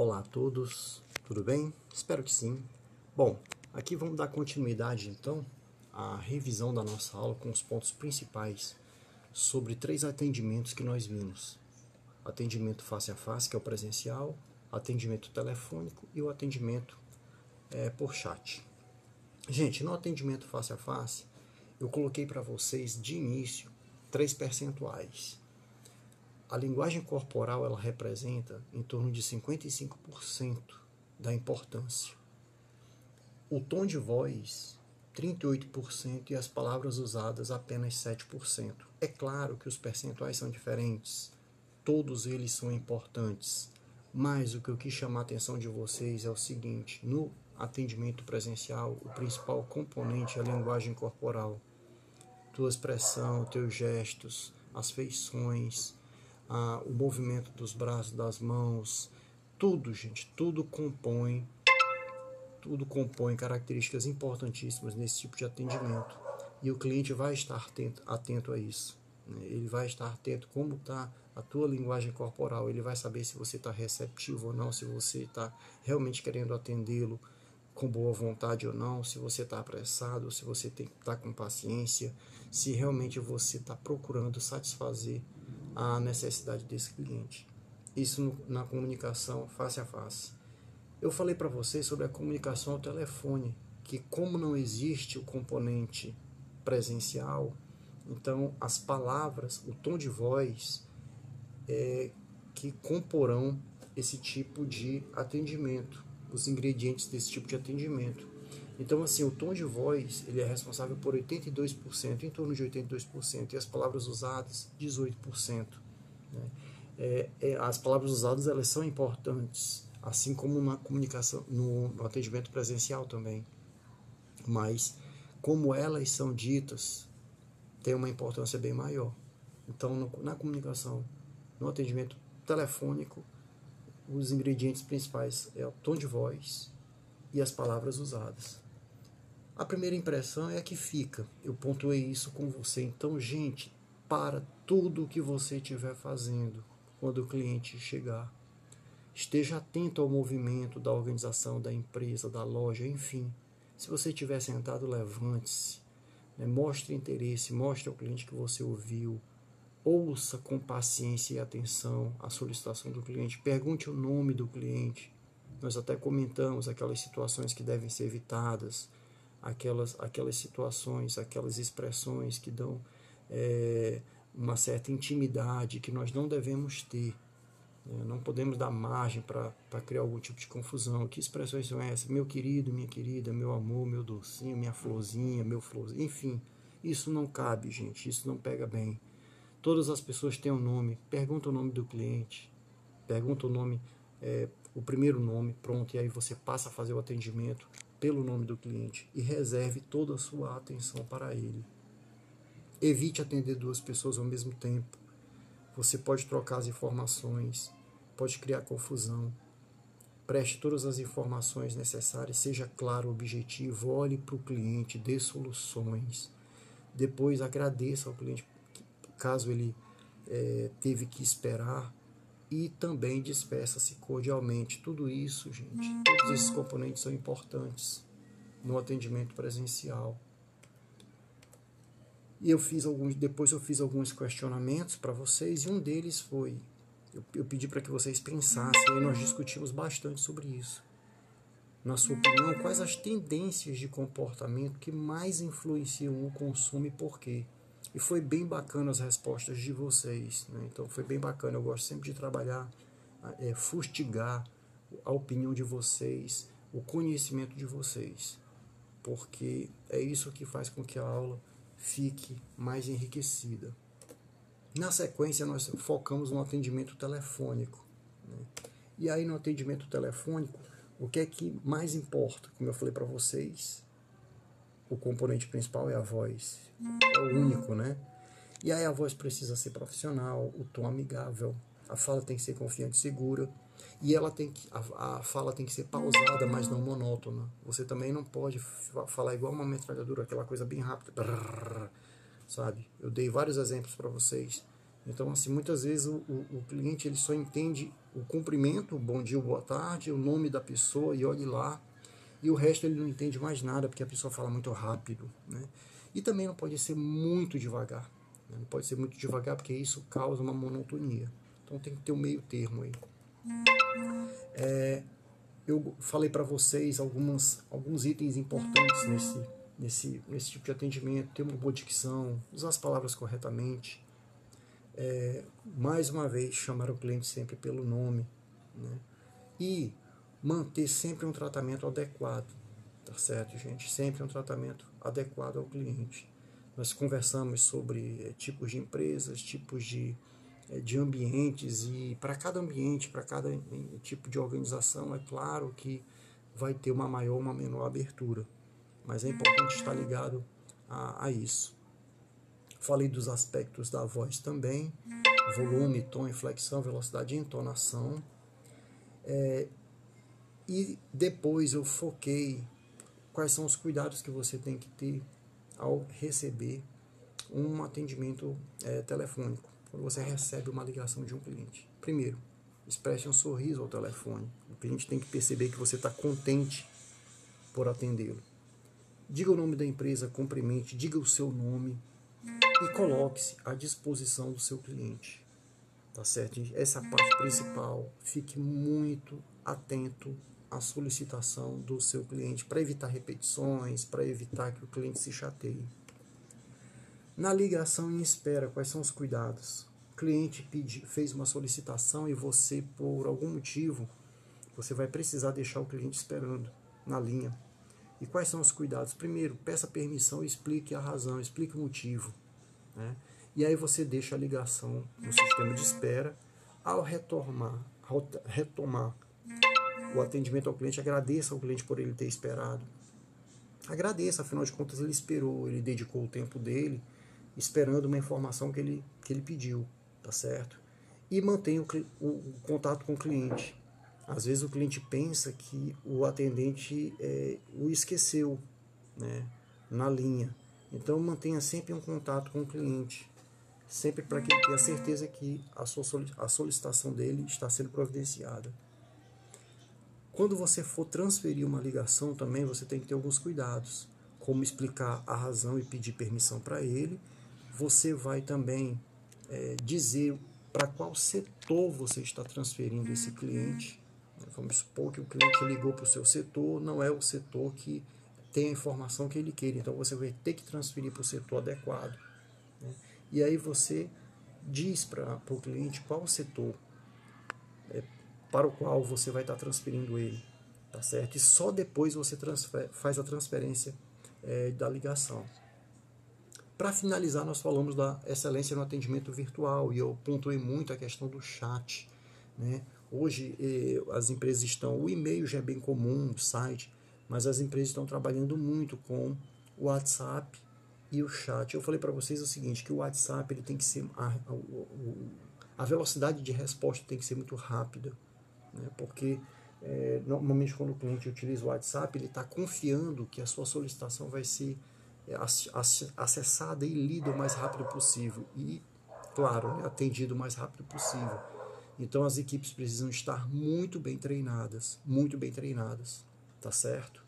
Olá a todos, tudo bem? Espero que sim. Bom, aqui vamos dar continuidade então à revisão da nossa aula com os pontos principais sobre três atendimentos que nós vimos: atendimento face a face, que é o presencial, atendimento telefônico e o atendimento é, por chat. Gente, no atendimento face a face, eu coloquei para vocês de início três percentuais a linguagem corporal ela representa em torno de 55% da importância. O tom de voz, 38% e as palavras usadas apenas 7%. É claro que os percentuais são diferentes, todos eles são importantes, mas o que eu quis chamar a atenção de vocês é o seguinte: no atendimento presencial, o principal componente é a linguagem corporal. Tua expressão, teus gestos, as feições, ah, o movimento dos braços, das mãos, tudo, gente, tudo compõe, tudo compõe características importantíssimas nesse tipo de atendimento. E o cliente vai estar atento, atento a isso. Né? Ele vai estar atento como está a tua linguagem corporal. Ele vai saber se você está receptivo ou não, se você está realmente querendo atendê-lo com boa vontade ou não, se você está apressado, se você está com paciência, se realmente você está procurando satisfazer a necessidade desse cliente. Isso na comunicação face a face. Eu falei para vocês sobre a comunicação ao telefone, que como não existe o componente presencial, então as palavras, o tom de voz é que comporão esse tipo de atendimento, os ingredientes desse tipo de atendimento. Então, assim, o tom de voz ele é responsável por 82%, em torno de 82%, e as palavras usadas, 18%. Né? É, é, as palavras usadas elas são importantes, assim como na comunicação, no, no atendimento presencial também. Mas, como elas são ditas, tem uma importância bem maior. Então, no, na comunicação, no atendimento telefônico, os ingredientes principais é o tom de voz e as palavras usadas. A primeira impressão é a que fica. Eu pontuei isso com você. Então, gente, para tudo o que você estiver fazendo quando o cliente chegar. Esteja atento ao movimento da organização, da empresa, da loja, enfim. Se você estiver sentado, levante-se. Né? Mostre interesse, mostre ao cliente que você ouviu. Ouça com paciência e atenção a solicitação do cliente. Pergunte o nome do cliente. Nós até comentamos aquelas situações que devem ser evitadas aquelas, aquelas situações, aquelas expressões que dão é, uma certa intimidade que nós não devemos ter. Né? Não podemos dar margem para criar algum tipo de confusão. Que expressões são essas? Meu querido, minha querida, meu amor, meu docinho, minha florzinha, meu florzinho. Enfim, isso não cabe, gente. Isso não pega bem. Todas as pessoas têm um nome. Pergunta o nome do cliente. Pergunta o nome, é, o primeiro nome, pronto. E aí você passa a fazer o atendimento pelo nome do cliente e reserve toda a sua atenção para ele. Evite atender duas pessoas ao mesmo tempo. Você pode trocar as informações, pode criar confusão. Preste todas as informações necessárias, seja claro, objetivo, olhe para o cliente, dê soluções. Depois agradeça ao cliente caso ele é, teve que esperar e também despeça-se cordialmente. Tudo isso, gente, todos esses componentes são importantes no atendimento presencial. E eu fiz alguns, depois eu fiz alguns questionamentos para vocês e um deles foi, eu, eu pedi para que vocês pensassem e nós discutimos bastante sobre isso. Na sua opinião, quais as tendências de comportamento que mais influenciam o consumo e por quê? E foi bem bacana as respostas de vocês. Né? Então foi bem bacana. Eu gosto sempre de trabalhar, é, fustigar a opinião de vocês, o conhecimento de vocês. Porque é isso que faz com que a aula fique mais enriquecida. Na sequência, nós focamos no atendimento telefônico. Né? E aí, no atendimento telefônico, o que é que mais importa? Como eu falei para vocês, o componente principal é a voz. É o único, né? E aí a voz precisa ser profissional, o tom amigável, a fala tem que ser confiante e segura. E ela tem que, a, a fala tem que ser pausada, mas não monótona. Você também não pode falar igual uma metralhadora, aquela coisa bem rápida, brrr, sabe? Eu dei vários exemplos para vocês. Então, assim, muitas vezes o, o, o, cliente ele só entende o cumprimento, bom dia, boa tarde, o nome da pessoa e olhe lá. E o resto ele não entende mais nada porque a pessoa fala muito rápido. Né? E também não pode ser muito devagar. Né? Não pode ser muito devagar porque isso causa uma monotonia. Então tem que ter um meio termo aí. É, eu falei para vocês algumas, alguns itens importantes nesse, nesse, nesse tipo de atendimento. Ter uma boa dicção, usar as palavras corretamente. É, mais uma vez, chamar o cliente sempre pelo nome. Né? E manter sempre um tratamento adequado. Tá certo, gente? Sempre um tratamento adequado ao cliente. Nós conversamos sobre é, tipos de empresas, tipos de é, de ambientes e para cada ambiente, para cada tipo de organização, é claro que vai ter uma maior ou uma menor abertura, mas é importante estar ligado a, a isso. Falei dos aspectos da voz também, volume, tom, inflexão, velocidade e entonação. É, e depois eu foquei quais são os cuidados que você tem que ter ao receber um atendimento é, telefônico quando você recebe uma ligação de um cliente. Primeiro, expresse um sorriso ao telefone. O cliente tem que perceber que você está contente por atendê-lo. Diga o nome da empresa, cumprimente, diga o seu nome e coloque-se à disposição do seu cliente. Tá certo? Essa é a parte principal. Fique muito atento à solicitação do seu cliente para evitar repetições, para evitar que o cliente se chateie. Na ligação em espera, quais são os cuidados? O cliente pedi, fez uma solicitação e você, por algum motivo, você vai precisar deixar o cliente esperando na linha. E quais são os cuidados? Primeiro, peça permissão e explique a razão, explique o motivo. Né? E aí você deixa a ligação no sistema de espera. Ao retomar, retomar o atendimento ao cliente, agradeça ao cliente por ele ter esperado. Agradeça, afinal de contas ele esperou, ele dedicou o tempo dele esperando uma informação que ele, que ele pediu, tá certo? E mantenha o, o, o contato com o cliente. Às vezes o cliente pensa que o atendente é, o esqueceu né, na linha. Então mantenha sempre um contato com o cliente, sempre para que ele tenha certeza que a, sua, a solicitação dele está sendo providenciada. Quando você for transferir uma ligação também, você tem que ter alguns cuidados, como explicar a razão e pedir permissão para ele você vai também é, dizer para qual setor você está transferindo esse cliente. Vamos supor que o cliente ligou para o seu setor, não é o setor que tem a informação que ele quer, então você vai ter que transferir para o setor adequado. Né? E aí você diz para o cliente qual setor para o qual você vai estar transferindo ele, tá certo? E só depois você faz a transferência é, da ligação. Para finalizar, nós falamos da excelência no atendimento virtual e eu pontuei muito a questão do chat. Né? Hoje eh, as empresas estão, o e-mail já é bem comum, o site, mas as empresas estão trabalhando muito com o WhatsApp e o chat. Eu falei para vocês o seguinte, que o WhatsApp ele tem que ser a, a, a velocidade de resposta tem que ser muito rápida, né? porque é, normalmente quando o cliente utiliza o WhatsApp ele está confiando que a sua solicitação vai ser é, acessada e lida o mais rápido possível e, claro, né, atendido o mais rápido possível. Então as equipes precisam estar muito bem treinadas, muito bem treinadas, tá certo?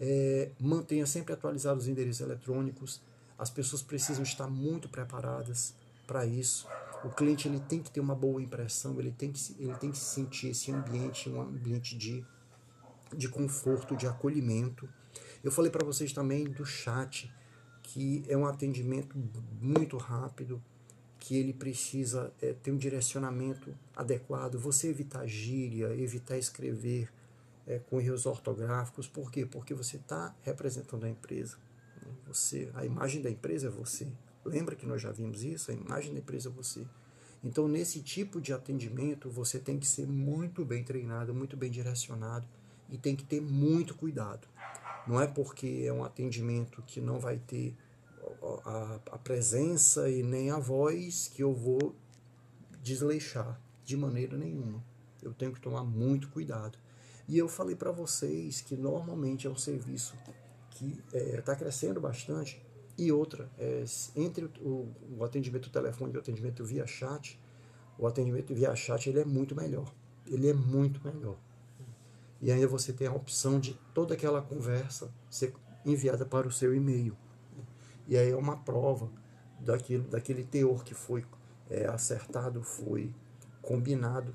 É, mantenha sempre atualizados os endereços eletrônicos. As pessoas precisam estar muito preparadas para isso. O cliente ele tem que ter uma boa impressão, ele tem que, ele tem que sentir esse ambiente, um ambiente de, de conforto, de acolhimento. Eu falei para vocês também do chat que é um atendimento muito rápido, que ele precisa é, ter um direcionamento adequado, você evitar gíria, evitar escrever é, com erros ortográficos, por quê? Porque você está representando a empresa. Né? Você, a imagem da empresa é você. Lembra que nós já vimos isso? A imagem da empresa é você. Então, nesse tipo de atendimento, você tem que ser muito bem treinado, muito bem direcionado e tem que ter muito cuidado. Não é porque é um atendimento que não vai ter a, a presença e nem a voz que eu vou desleixar de maneira nenhuma. Eu tenho que tomar muito cuidado. E eu falei para vocês que normalmente é um serviço que está é, crescendo bastante. E outra, é, entre o, o atendimento telefônico e o atendimento via chat, o atendimento via chat ele é muito melhor ele é muito melhor. E ainda você tem a opção de toda aquela conversa ser enviada para o seu e-mail. E aí é uma prova daquilo, daquele teor que foi é, acertado, foi combinado,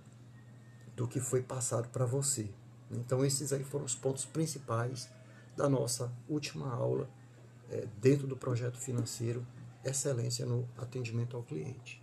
do que foi passado para você. Então esses aí foram os pontos principais da nossa última aula é, dentro do projeto financeiro Excelência no Atendimento ao Cliente.